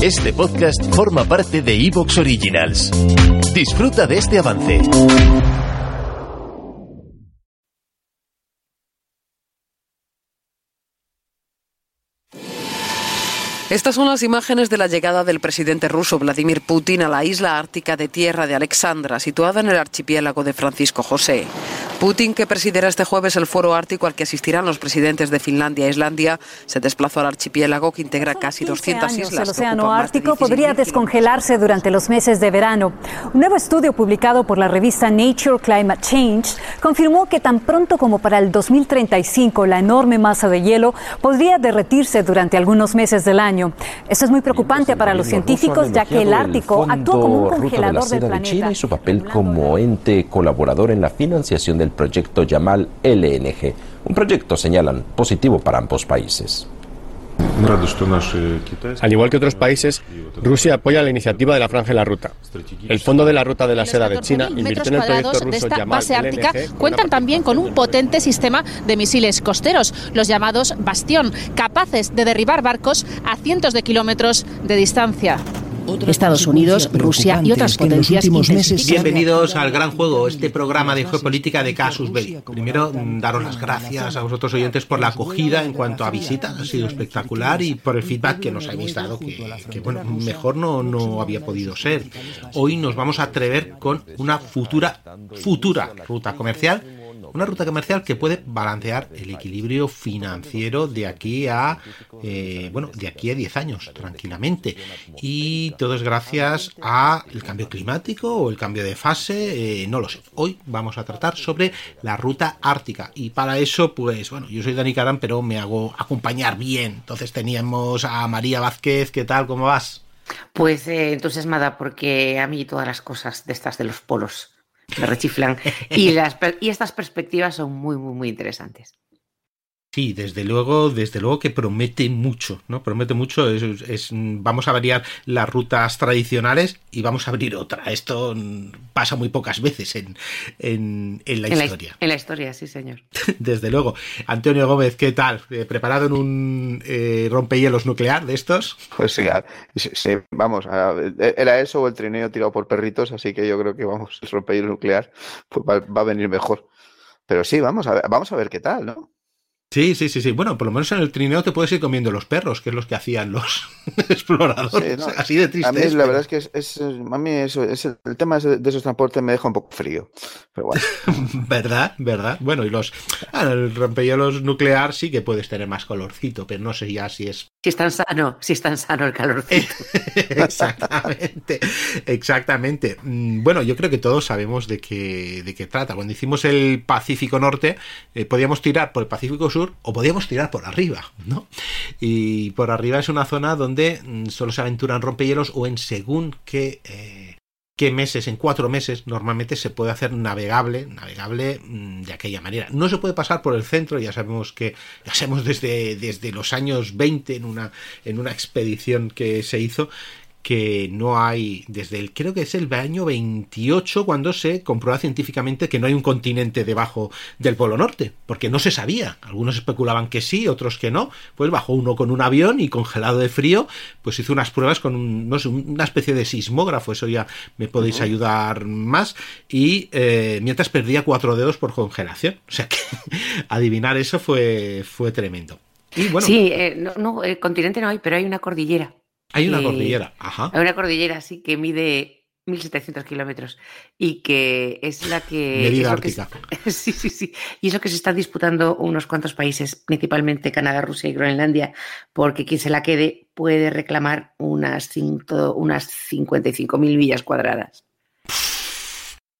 Este podcast forma parte de Evox Originals. Disfruta de este avance. Estas son las imágenes de la llegada del presidente ruso Vladimir Putin a la isla ártica de Tierra de Alexandra, situada en el archipiélago de Francisco José. Putin, que presidirá este jueves el foro ártico al que asistirán los presidentes de Finlandia e Islandia, se desplazó al archipiélago que integra casi 200 islas. El océano Ártico podría descongelarse durante los meses de verano. Un nuevo estudio publicado por la revista Nature Climate Change confirmó que tan pronto como para el 2035 la enorme masa de hielo podría derretirse durante algunos meses del año. Esto es muy preocupante para los científicos ya que el Ártico actúa como un congelador del planeta. De China y su papel como ente colaborador en la financiación del proyecto Yamal LNG, un proyecto, señalan, positivo para ambos países. Al igual que otros países, Rusia apoya la iniciativa de la Franja de la Ruta. El Fondo de la Ruta de la Seda de China invirtió en el proyecto ruso de esta Yamal base ártica LNG, cuentan también con un potente sistema de misiles costeros, los llamados Bastión, capaces de derribar barcos a cientos de kilómetros de distancia. Estados Unidos, Rusia y otras potencias intensifican- Bienvenidos al Gran Juego, este programa de geopolítica de Casus Belli. Primero, daros las gracias a vosotros oyentes por la acogida en cuanto a visita, ha sido espectacular y por el feedback que nos habéis dado, que, que, bueno, mejor no, no había podido ser. Hoy nos vamos a atrever con una futura, futura ruta comercial una ruta comercial que puede balancear el equilibrio financiero de aquí a eh, bueno de aquí a 10 años tranquilamente. y todo es gracias a el cambio climático o el cambio de fase eh, no lo sé. Hoy vamos a tratar sobre la ruta ártica. Y para eso pues bueno yo soy Dani Carán pero me hago acompañar bien. Entonces teníamos a María Vázquez. Qué tal cómo vas Pues eh, entusiasmada porque a mí todas las cosas de estas de los polos me rechiflan y, las, y estas perspectivas son muy, muy, muy interesantes. Sí, desde luego, desde luego que promete mucho, ¿no? Promete mucho. Es, es- vamos a variar las rutas tradicionales y vamos a abrir otra. Esto pasa muy pocas veces en, en, en la en, historia. La, en la historia, sí, señor. Desde luego. Antonio Gómez, ¿qué tal? Eh, ¿Preparado en un eh, rompehielos nuclear de estos? Pues sí, a- sí, sí, vamos, a- era eso o el trineo tirado por perritos, así que yo creo que vamos, el rompehielos nuclear pues va, va a venir mejor. Pero sí, vamos a ver, vamos a ver qué tal, ¿no? Sí, sí, sí, sí. Bueno, por lo menos en el trineo te puedes ir comiendo los perros, que es los que hacían los exploradores. Sí, no, Así de triste. A mí es, la pero- verdad es que es, es- a mí eso, es el tema de esos transportes me deja un poco frío. Pero bueno, ¿Verdad? ¿Verdad? Bueno, y los. Ah, el rompehielos nuclear sí que puedes tener más colorcito, pero no sé ya si es Si es tan sano, si es tan sano el calorcito. exactamente, exactamente. Mm, Bueno, yo creo que todos sabemos de qué, de qué trata. Cuando hicimos el Pacífico Norte, eh, podíamos tirar por el Pacífico Sur o podíamos tirar por arriba, ¿no? Y por arriba es una zona donde mm, solo se aventuran rompehielos o en según qué, eh, qué meses, en cuatro meses, normalmente se puede hacer navegable, navegable mm, de aquella manera. No se puede pasar por el centro, ya sabemos que, ya sabemos desde, desde los años 20 en una, en una expedición que se hizo, que no hay, desde el, creo que es el año 28, cuando se comprueba científicamente que no hay un continente debajo del Polo Norte, porque no se sabía. Algunos especulaban que sí, otros que no. Pues bajó uno con un avión y congelado de frío, pues hizo unas pruebas con un, no sé, una especie de sismógrafo, eso ya me podéis ayudar más. Y eh, mientras perdía cuatro dedos por congelación. O sea que adivinar eso fue, fue tremendo. Y bueno, Sí, eh, no, no, el continente no hay, pero hay una cordillera. Hay una cordillera. Ajá. Hay una cordillera, sí, que mide 1.700 kilómetros y que es la que... Medida que ártica. sí, sí, sí. Y es lo que se están disputando unos cuantos países, principalmente Canadá, Rusia y Groenlandia, porque quien se la quede puede reclamar unas, cinco- unas 55.000 millas cuadradas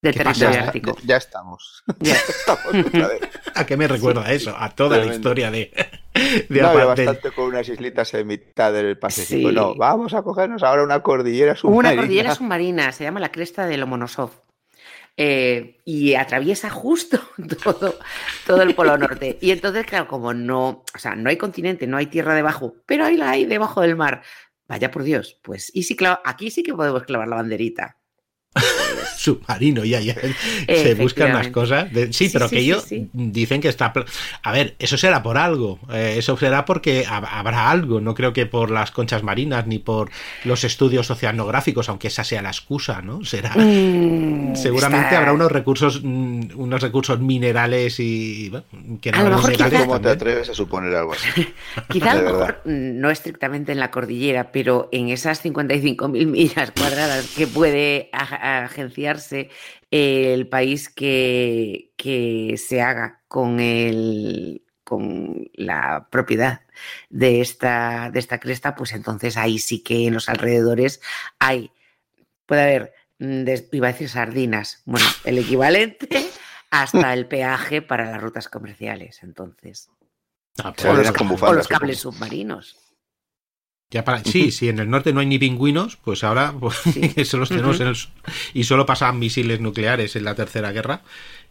de ¿Qué ya, territorio está- ártico. ya- ya estamos. Ya. estamos otra vez. ¿A qué me recuerda eso? A toda la historia de, de No bastante con unas islitas en mitad del Pacífico. Sí. No, vamos a cogernos ahora una cordillera submarina. una cordillera submarina, se llama la cresta de Lomonosov. eh, y atraviesa justo todo, todo el Polo Norte. Y entonces, claro, como no, o sea, no hay continente, no hay tierra debajo, pero ahí la hay debajo del mar. Vaya por Dios, pues, y sí, claro, aquí sí que podemos clavar la banderita. Submarino y allá se buscan las cosas. sí, pero que ellos dicen que está... A ver, eso será por algo. Eh, eso será porque habrá algo. No creo que por las conchas marinas ni por los estudios oceanográficos, aunque esa sea la excusa, ¿no? Será... Mm, seguramente habrá unos recursos mm, unos recursos minerales y... que no a lo mejor ¿Cómo te atreves a suponer algo así? quizá a lo mejor no estrictamente en la cordillera, pero en esas 55.000 millas cuadradas que puede el país que, que se haga con, el, con la propiedad de esta, de esta cresta, pues entonces ahí sí que en los alrededores hay, puede haber, mm, iba a decir sardinas, bueno, el equivalente hasta el peaje para las rutas comerciales, entonces. Ah, o los cables submarinos. Ya para, sí, si en el norte no hay ni pingüinos, pues ahora pues, eso los tenemos en el y solo pasaban misiles nucleares en la tercera guerra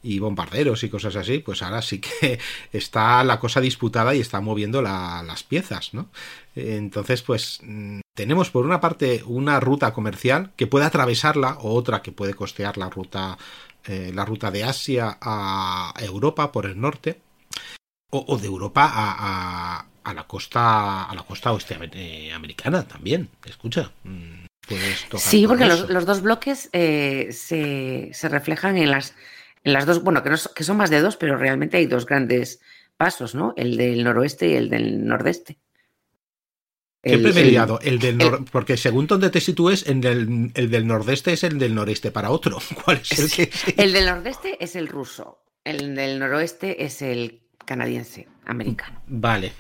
y bombarderos y cosas así, pues ahora sí que está la cosa disputada y está moviendo las piezas, ¿no? Entonces, pues mm, tenemos por una parte una ruta comercial que puede atravesarla o otra que puede costear la ruta eh, la ruta de Asia a Europa por el norte o, de Europa a, a la costa a la costa oeste eh, americana también. Escucha. Mm, sí, porque los, dos bloques eh, se, se, reflejan en las, en las dos, bueno, que, que son más de dos, pero realmente hay dos grandes pasos, ¿no? El del noroeste y el del nordeste. Siempre me he liado. El del porque según donde te sitúes, el del, el del nordeste es el del noreste para otro. ¿Cuál es el que El del nordeste es el ruso. El del noroeste es el canadiense, americano. Vale.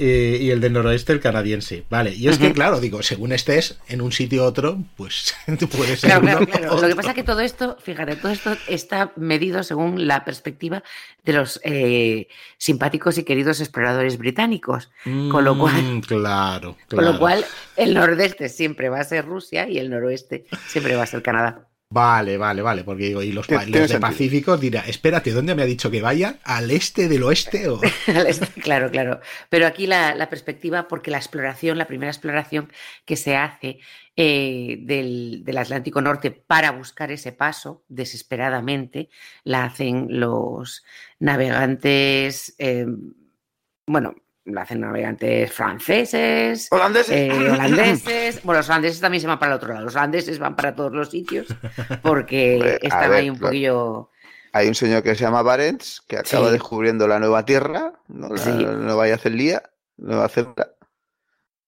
Eh, y el del noroeste el canadiense. Vale, y es que, claro, digo, según estés en un sitio u otro, pues tú puedes ser. Claro, claro, Lo que pasa es que todo esto, fíjate, todo esto está medido según la perspectiva de los eh, simpáticos y queridos exploradores británicos. con lo cual. Mm, claro, claro. Con lo cual, el nordeste siempre va a ser Rusia y el noroeste siempre va a ser Canadá. Vale, vale, vale, porque digo, y los, países de Pacífico dirá, espérate, ¿dónde me ha dicho que vaya? ¿Al este del oeste? O... Al este, claro, claro. Pero aquí la, perspectiva, porque la exploración, la primera exploración que se hace eh, del, Atlántico Norte para buscar ese paso, desesperadamente, la hacen los navegantes, eh, bueno, la hacen navegantes franceses, holandeses. Eh, holandeses. Bueno, los holandeses también se van para el otro lado. Los holandeses van para todos los sitios porque están ahí un poquillo. Hay un señor que se llama Barents que acaba descubriendo la nueva tierra, ¿no? la, nueva Yacelía, Nueva Zelanda.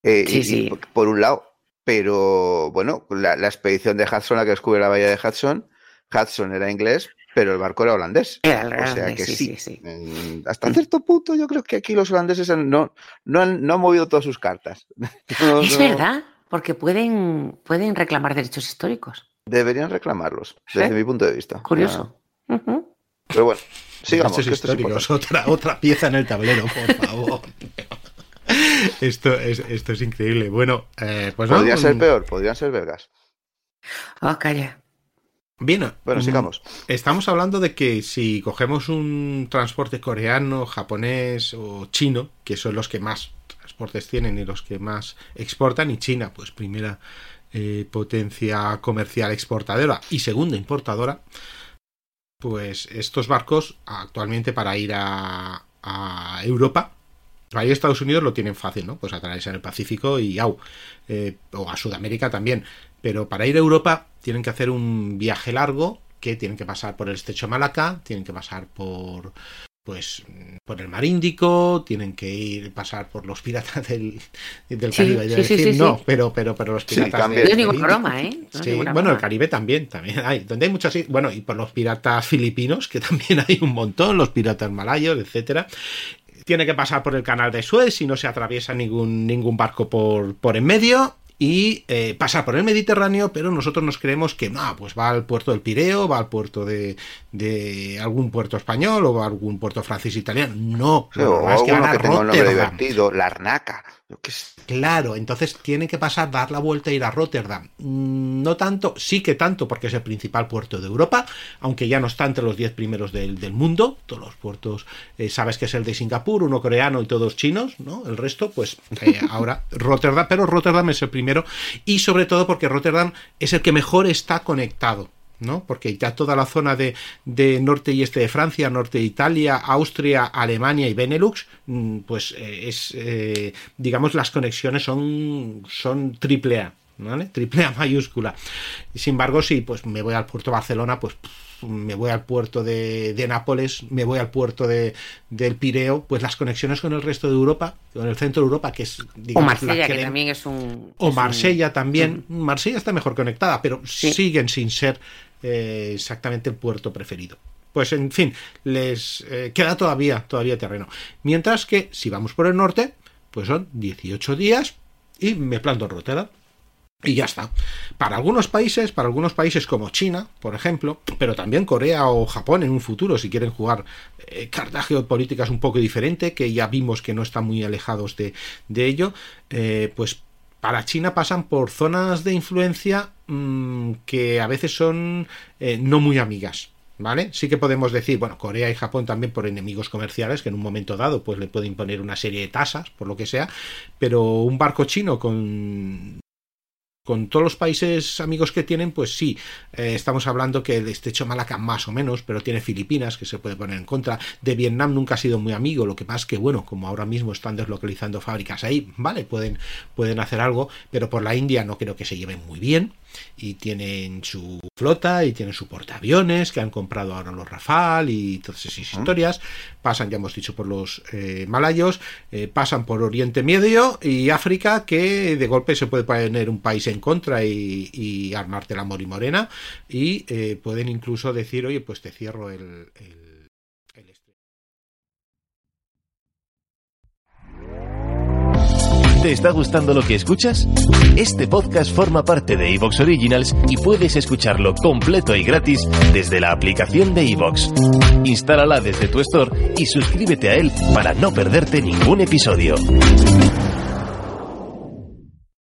Eh, y, por un lado. Pero bueno, la, la, expedición de Hudson, la que descubre la bahía de Hudson, Hudson era inglés, pero el barco era holandés. Era o sea que sí, mm, Hasta cierto punto yo creo que aquí los holandeses no, no, han, no han movido todas sus cartas. es verdad, porque pueden, pueden reclamar derechos históricos. Deberían reclamarlos, desde mi punto de vista. Curioso. Pero bueno, sigamos. Derechos históricos, otra, otra pieza en el tablero, por favor. esto, es, esto es increíble. Bueno, eh, pues Podría ser peor, podrían ser belgas. Oh, calla. Bien, bueno, sigamos. Estamos hablando de que si cogemos un transporte coreano, japonés o chino, que son los que más transportes tienen y los que más exportan, y China, pues primera eh, potencia comercial exportadora y segunda importadora, pues estos barcos actualmente para ir a, a Europa Ahí Estados Unidos lo tienen fácil, ¿no? Pues atravesar el Pacífico y au. Eh, o a Sudamérica también. Pero para ir a Europa tienen que hacer un viaje largo que tienen que pasar por el estrecho Malaca, tienen que pasar por pues por el mar Índico, tienen que ir pasar por los piratas del, del Caribe. Sí, no, pero, pero, pero los piratas del, No es ninguna broma, ¿eh? bueno, el Caribe también, también hay. Donde hay muchas, bueno, y por los piratas filipinos, que también hay un montón, los piratas malayos, etcétera tiene que pasar por el canal de Suez y no se atraviesa ningún, ningún barco por, por en medio y eh, pasa por el Mediterráneo, pero nosotros nos creemos que no, pues va al puerto del Pireo, va al puerto de, de algún puerto español o a algún puerto francés italiano. No, es que, que tenga un nombre divertido, la Arnaca. Claro, entonces tiene que pasar, dar la vuelta e ir a Rotterdam. Mm, no tanto, sí que tanto, porque es el principal puerto de Europa, aunque ya no está entre los 10 primeros del, mundo. Todos los puertos, eh, sabes que es el de Singapur, uno coreano y todos chinos, ¿no? El resto, pues eh, ahora Rotterdam, pero Rotterdam es el primero y sobre todo porque Rotterdam es el que mejor está conectado ¿no? Porque ya toda la zona de, norte y este de Francia, norte de Italia, Austria, Alemania y Benelux, mm, pues eh, es, eh, digamos, las conexiones son, son triple A, ¿vale? Triple A mayúscula. Sin embargo, si pues me voy al puerto de Barcelona, pues me voy al puerto de, Nápoles, me voy al puerto de, del Pireo, pues las conexiones con el resto de Europa, con el centro de Europa, que es... Digamos, o Marsella, que, también es un... O Marsella también. Marsella está mejor conectada, pero siguen sin ser eh, exactamente el puerto preferido. Pues en fin, les eh, queda todavía, todavía terreno. Mientras que si vamos por el norte, pues son 18 días y me planto en Rotterdam. Y ya está. Para algunos países, para algunos países como China, por ejemplo, pero también Corea o Japón en un futuro, si quieren jugar eh, cartas geopolíticas un poco diferente, que ya vimos que no están muy alejados de, ello, pues para China pasan por zonas de influencia mm, que a veces son eh, no muy amigas. ¿Vale? Sí que podemos decir, bueno, Corea y Japón también por enemigos comerciales, que en un momento dado pues le pueden imponer una serie de tasas, por lo que sea, pero un barco chino con con todos los países amigos que tienen, pues sí, eh, estamos hablando que el estrecho Malaca más o menos, pero tiene Filipinas que se puede poner en contra. De Vietnam nunca ha sido muy amigo, lo que pasa es que, bueno, como ahora mismo están deslocalizando fábricas ahí, vale, pueden, pueden hacer algo, pero por la India no creo que se lleven muy bien y tienen su flota y tienen su portaaviones que han comprado ahora los Rafale y todas esas historias. Pasan, ya hemos dicho, por los eh, malayos, eh, pasan por Oriente Medio y África, que de golpe se puede poner un país en contra y, armarte la mori morena y eh, pueden incluso decir, oye, pues te cierro el ¿Te está gustando lo que escuchas? Este podcast forma parte de Evox Originals y puedes escucharlo completo y gratis desde la aplicación de Evox. Instálala desde tu store y suscríbete a él para no perderte ningún episodio.